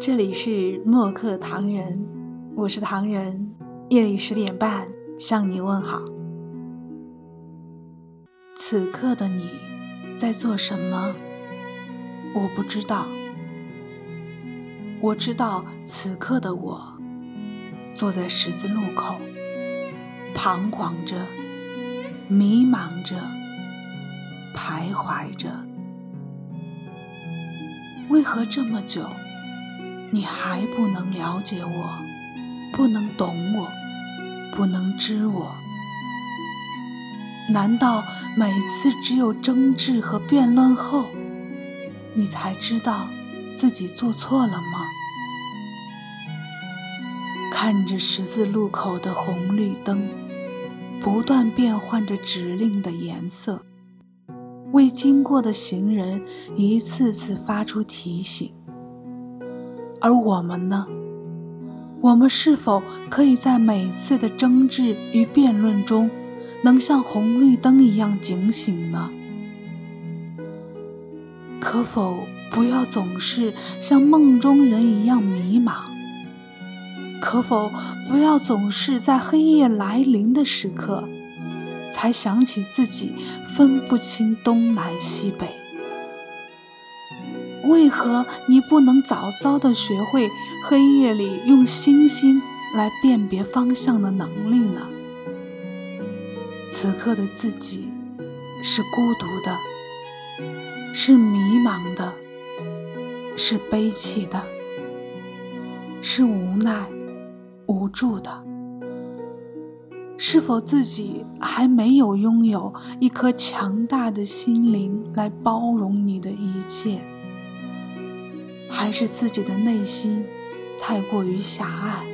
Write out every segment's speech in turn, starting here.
这里是墨客唐人，我是唐人。夜里十点半向你问好。此刻的你在做什么？我不知道。我知道此刻的我坐在十字路口，彷徨着，迷茫着，徘徊着。为何这么久，你还不能了解我，不能懂我，不能知我？难道每次只有争执和辩论后，你才知道自己做错了吗？看着十字路口的红绿灯，不断变换着指令的颜色。为经过的行人一次次发出提醒，而我们呢？我们是否可以在每次的争执与辩论中，能像红绿灯一样警醒呢？可否不要总是像梦中人一样迷茫？可否不要总是在黑夜来临的时刻？才想起自己分不清东南西北，为何你不能早早的学会黑夜里用星星来辨别方向的能力呢？此刻的自己是孤独的，是迷茫的，是悲戚的，是无奈、无助的。是否自己还没有拥有一颗强大的心灵来包容你的一切？还是自己的内心太过于狭隘？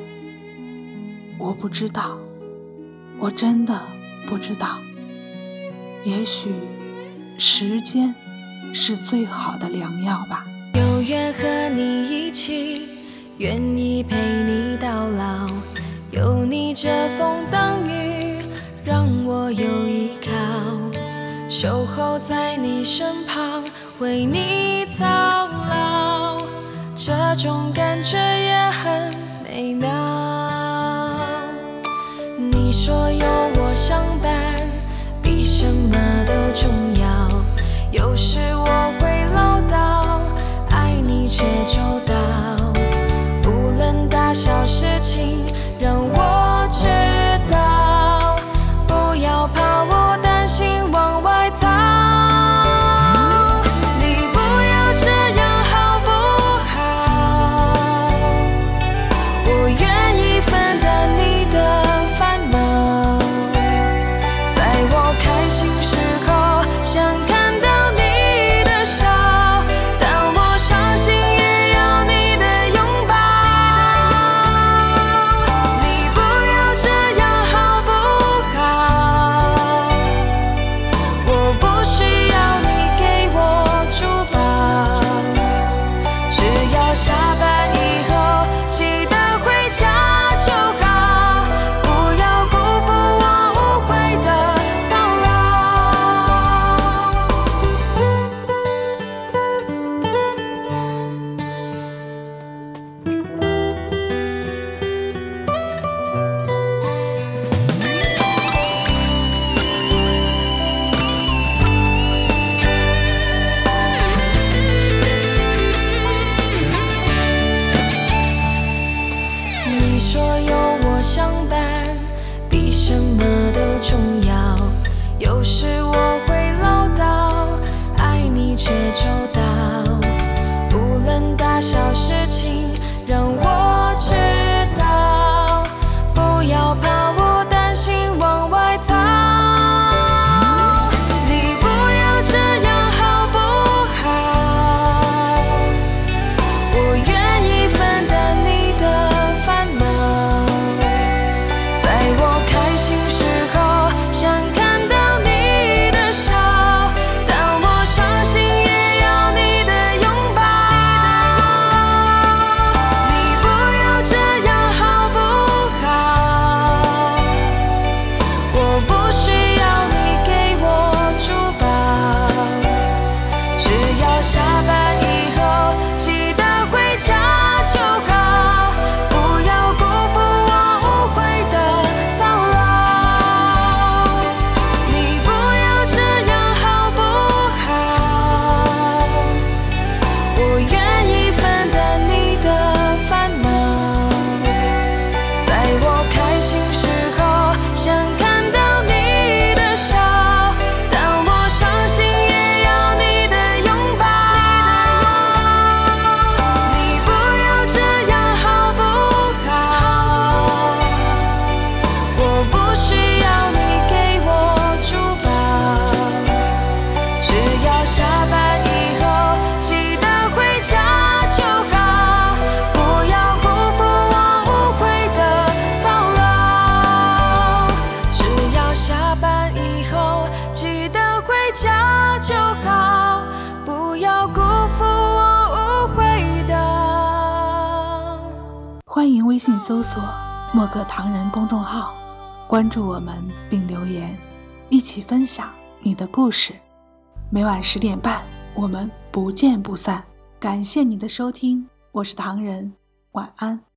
我不知道，我真的不知道。也许时间是最好的良药吧。有缘和你一起，愿意陪你到老。有你遮风挡雨，让我有依靠，守候在你身旁，为你操劳，这种感觉也很美妙。你说回家就好，不要辜负我无悔的。欢迎微信搜索“莫格唐人”公众号，关注我们并留言，一起分享你的故事。每晚十点半，我们不见不散。感谢你的收听，我是唐人，晚安。